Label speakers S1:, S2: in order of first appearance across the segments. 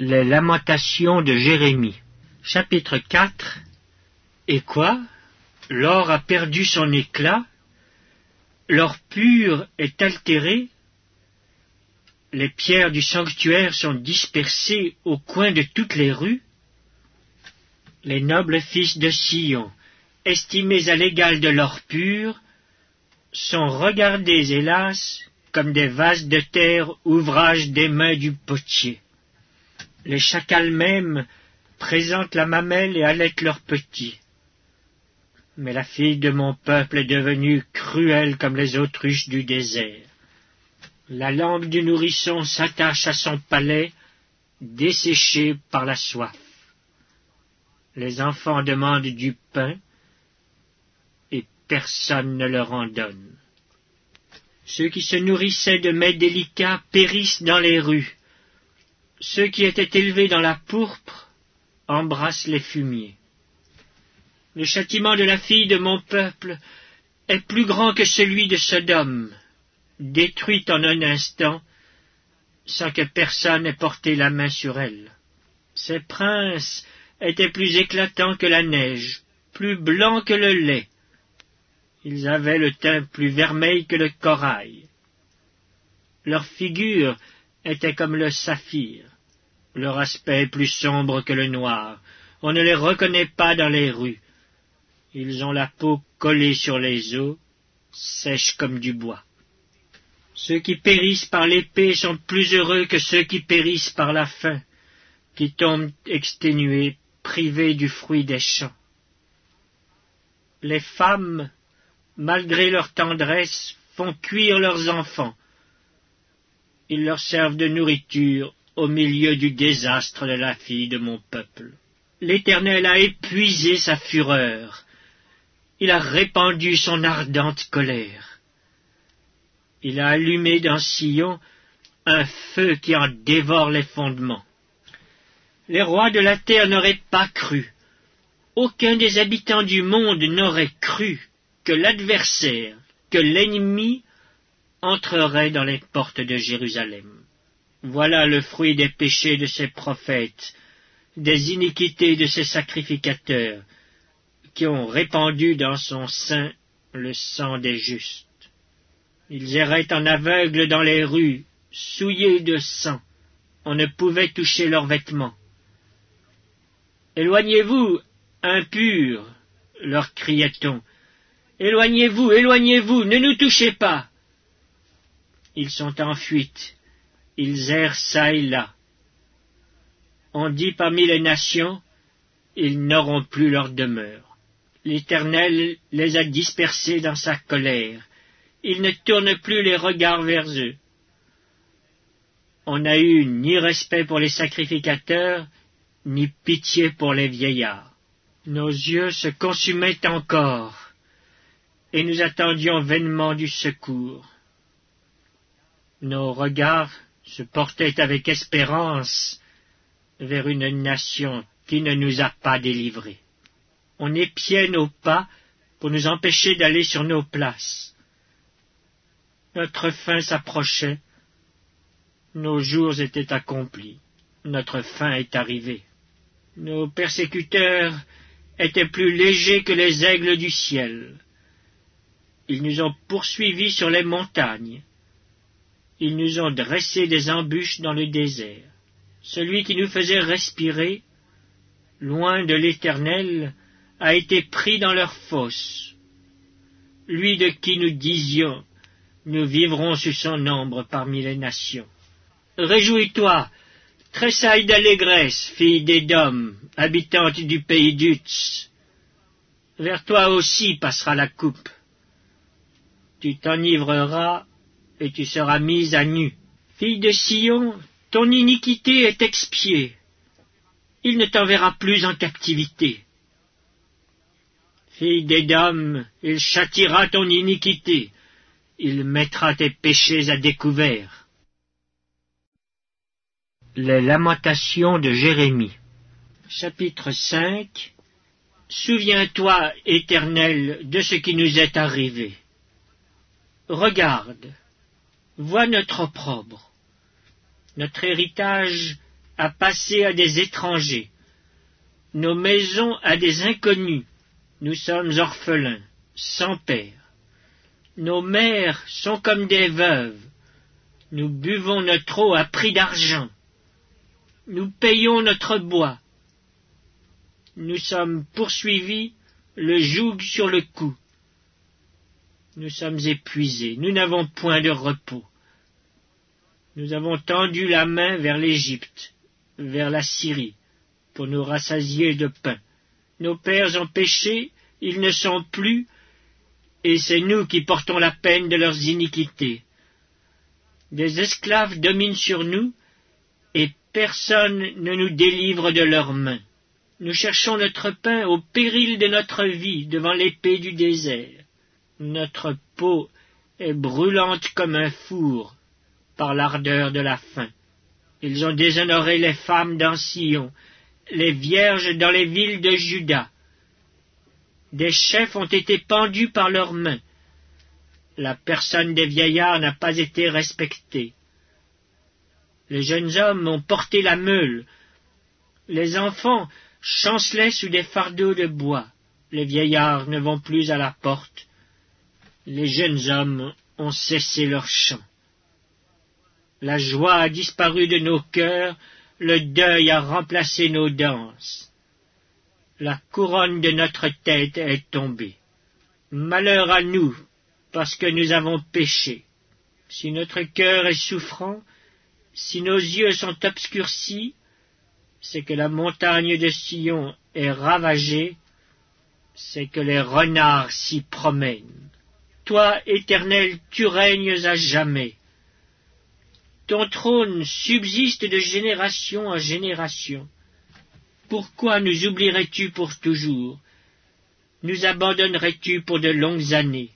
S1: Les lamentations de Jérémie. Chapitre 4 Et quoi? L'or a perdu son éclat. L'or pur est altéré. Les pierres du sanctuaire sont dispersées au coin de toutes les rues. Les nobles fils de Sion, estimés à l'égal de l'or pur, sont regardés, hélas, comme des vases de terre, ouvrage des mains du potier. Les chacals mêmes présentent la mamelle et allaitent leurs petits. Mais la fille de mon peuple est devenue cruelle comme les autruches du désert. La langue du nourrisson s'attache à son palais, desséché par la soif. Les enfants demandent du pain, et personne ne leur en donne. Ceux qui se nourrissaient de mets délicats périssent dans les rues ceux qui étaient élevés dans la pourpre embrassent les fumiers. Le châtiment de la fille de mon peuple est plus grand que celui de Sodome, détruite en un instant, sans que personne ait porté la main sur elle. Ces princes étaient plus éclatants que la neige, plus blancs que le lait. Ils avaient le teint plus vermeil que le corail. Leur figure étaient comme le saphir. Leur aspect plus sombre que le noir. On ne les reconnaît pas dans les rues. Ils ont la peau collée sur les os, sèche comme du bois. Ceux qui périssent par l'épée sont plus heureux que ceux qui périssent par la faim, qui tombent exténués, privés du fruit des champs. Les femmes, malgré leur tendresse, font cuire leurs enfants, ils leur servent de nourriture au milieu du désastre de la fille de mon peuple. L'Éternel a épuisé sa fureur, il a répandu son ardente colère. Il a allumé dans Sion un feu qui en dévore les fondements. Les rois de la terre n'auraient pas cru, aucun des habitants du monde n'aurait cru que l'adversaire, que l'ennemi entrerait dans les portes de Jérusalem. Voilà le fruit des péchés de ses prophètes, des iniquités de ses sacrificateurs, qui ont répandu dans son sein le sang des justes. Ils erraient en aveugles dans les rues, souillés de sang. On ne pouvait toucher leurs vêtements. Éloignez-vous, impurs, leur criait-on. Éloignez-vous, éloignez-vous, ne nous touchez pas ils sont en fuite, ils errent çà et là. On dit parmi les nations, ils n'auront plus leur demeure. L'Éternel les a dispersés dans sa colère, il ne tourne plus les regards vers eux. On n'a eu ni respect pour les sacrificateurs, ni pitié pour les vieillards. Nos yeux se consumaient encore, et nous attendions vainement du secours. Nos regards se portaient avec espérance vers une nation qui ne nous a pas délivrés. On épiait nos pas pour nous empêcher d'aller sur nos places. Notre fin s'approchait, nos jours étaient accomplis, notre fin est arrivée. Nos persécuteurs étaient plus légers que les aigles du ciel. Ils nous ont poursuivis sur les montagnes ils nous ont dressé des embûches dans le désert. Celui qui nous faisait respirer, loin de l'Éternel, a été pris dans leur fosse. Lui de qui nous disions, nous vivrons sous son ombre parmi les nations. Réjouis-toi, tressaille d'allégresse, fille d'Édom, habitante du pays d'Utz. Vers toi aussi passera la coupe. Tu t'enivreras et tu seras mise à nu. Fille de Sion, ton iniquité est expiée. Il ne t'enverra plus en captivité. Fille d'Édom, il châtira ton iniquité, il mettra tes péchés à découvert. Les lamentations de Jérémie Chapitre 5 Souviens-toi, Éternel, de ce qui nous est arrivé. Regarde, vois notre opprobre. Notre héritage à passer à des étrangers, nos maisons à des inconnus. Nous sommes orphelins, sans père. Nos mères sont comme des veuves. Nous buvons notre eau à prix d'argent. Nous payons notre bois. Nous sommes poursuivis, le joug sur le cou. Nous sommes épuisés, nous n'avons point de repos. Nous avons tendu la main vers l'Égypte, vers la Syrie, pour nous rassasier de pain. Nos pères ont péché, ils ne sont plus, et c'est nous qui portons la peine de leurs iniquités. Des esclaves dominent sur nous, et personne ne nous délivre de leurs mains. Nous cherchons notre pain au péril de notre vie devant l'épée du désert. Notre peau est brûlante comme un four par l'ardeur de la faim. Ils ont déshonoré les femmes dans Sion, les vierges dans les villes de Juda. Des chefs ont été pendus par leurs mains. La personne des vieillards n'a pas été respectée. Les jeunes hommes ont porté la meule. Les enfants chancelaient sous des fardeaux de bois. Les vieillards ne vont plus à la porte. Les jeunes hommes ont cessé leur chant. La joie a disparu de nos cœurs, le deuil a remplacé nos danses. La couronne de notre tête est tombée. Malheur à nous, parce que nous avons péché. Si notre cœur est souffrant, si nos yeux sont obscurcis, c'est que la montagne de Sion est ravagée, c'est que les renards s'y promènent. Toi, Éternel, tu règnes à jamais. Ton trône subsiste de génération en génération. Pourquoi nous oublierais-tu pour toujours? Nous abandonnerais-tu pour de longues années?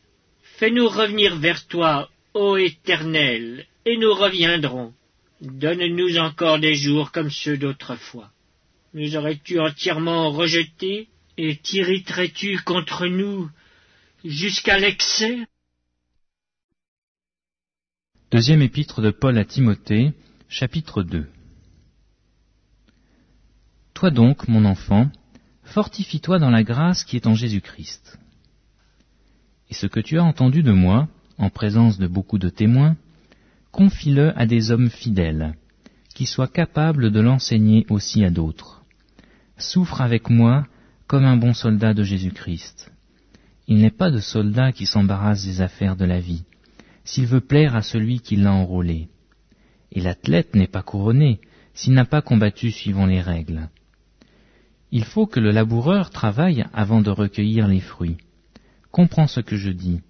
S1: Fais-nous revenir vers toi, ô Éternel, et nous reviendrons. Donne-nous encore des jours comme ceux d'autrefois. Nous aurais-tu entièrement rejetés, et t'irriterais-tu contre nous? Jusqu'à l'excès
S2: Deuxième épître de Paul à Timothée, chapitre 2 Toi donc, mon enfant, fortifie-toi dans la grâce qui est en Jésus-Christ. Et ce que tu as entendu de moi, en présence de beaucoup de témoins, confie-le à des hommes fidèles, qui soient capables de l'enseigner aussi à d'autres. Souffre avec moi comme un bon soldat de Jésus-Christ. Il n'est pas de soldat qui s'embarrasse des affaires de la vie, s'il veut plaire à celui qui l'a enrôlé. Et l'athlète n'est pas couronné s'il n'a pas combattu suivant les règles. Il faut que le laboureur travaille avant de recueillir les fruits. Comprends ce que je dis,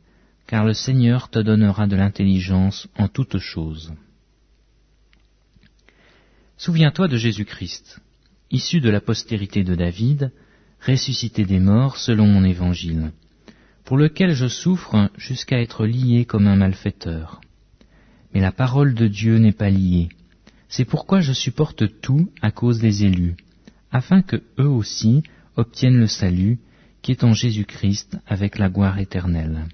S2: car le Seigneur te donnera de l'intelligence en toutes choses. Souviens-toi de Jésus-Christ, issu de la postérité de David, ressuscité des morts selon mon évangile, pour lequel je souffre jusqu'à être lié comme un malfaiteur. Mais la parole de Dieu n'est pas liée. C'est pourquoi je supporte tout à cause des élus, afin que eux aussi obtiennent le salut qui est en Jésus-Christ avec la gloire éternelle.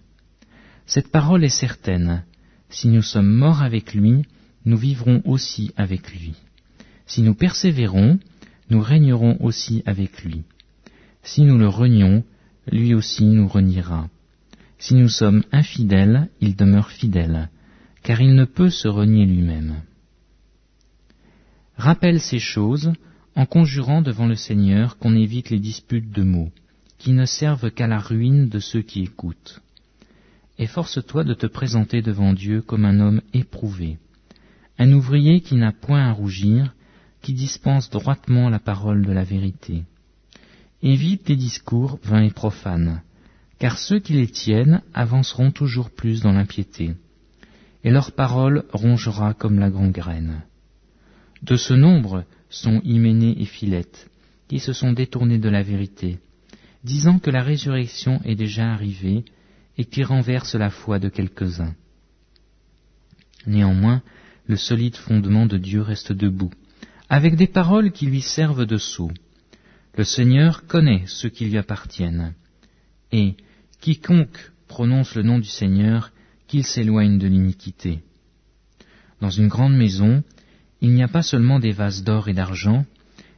S2: Cette parole est certaine. Si nous sommes morts avec lui, nous vivrons aussi avec lui. Si nous persévérons, nous régnerons aussi avec lui. Si nous le renions, lui aussi nous reniera. Si nous sommes infidèles, il demeure fidèle, car il ne peut se renier lui-même. Rappelle ces choses en conjurant devant le Seigneur qu'on évite les disputes de mots, qui ne servent qu'à la ruine de ceux qui écoutent efforce-toi de te présenter devant Dieu comme un homme éprouvé, un ouvrier qui n'a point à rougir, qui dispense droitement la parole de la vérité. Évite des discours vains et profanes, car ceux qui les tiennent avanceront toujours plus dans l'impiété, et leur parole rongera comme la gangrène. De ce nombre sont Hyménée et Philette, qui se sont détournés de la vérité, disant que la résurrection est déjà arrivée, et qui renverse la foi de quelques-uns. Néanmoins, le solide fondement de Dieu reste debout, avec des paroles qui lui servent de sceau. Le Seigneur connaît ceux qui lui appartiennent, et quiconque prononce le nom du Seigneur, qu'il s'éloigne de l'iniquité. Dans une grande maison, Il n'y a pas seulement des vases d'or et d'argent,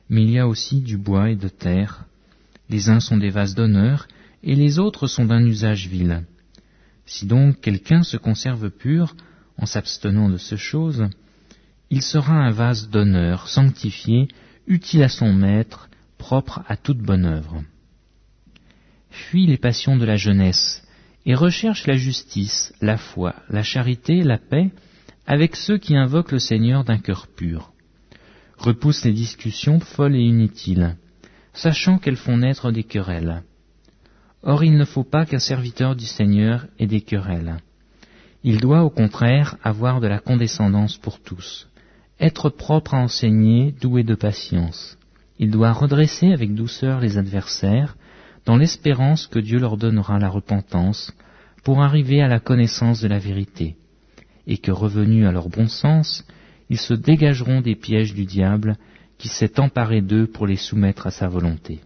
S2: mais il y a aussi du bois et de terre. Les uns sont des vases d'honneur, et les autres sont d'un usage vil. Si donc quelqu'un se conserve pur, en s'abstenant de ces choses, il sera un vase d'honneur, sanctifié, utile à son maître, propre à toute bonne œuvre. Fuis les passions de la jeunesse, et recherche la justice, la foi, la charité, la paix, avec ceux qui invoquent le Seigneur d'un cœur pur. Repousse les discussions folles et inutiles, sachant qu'elles font naître des querelles. Or il ne faut pas qu'un serviteur du Seigneur ait des querelles. Il doit au contraire avoir de la condescendance pour tous, être propre à enseigner, doué de patience. Il doit redresser avec douceur les adversaires, dans l'espérance que Dieu leur donnera la repentance, pour arriver à la connaissance de la vérité, et que revenus à leur bon sens, ils se dégageront des pièges du diable qui s'est emparé d'eux pour les soumettre à sa volonté.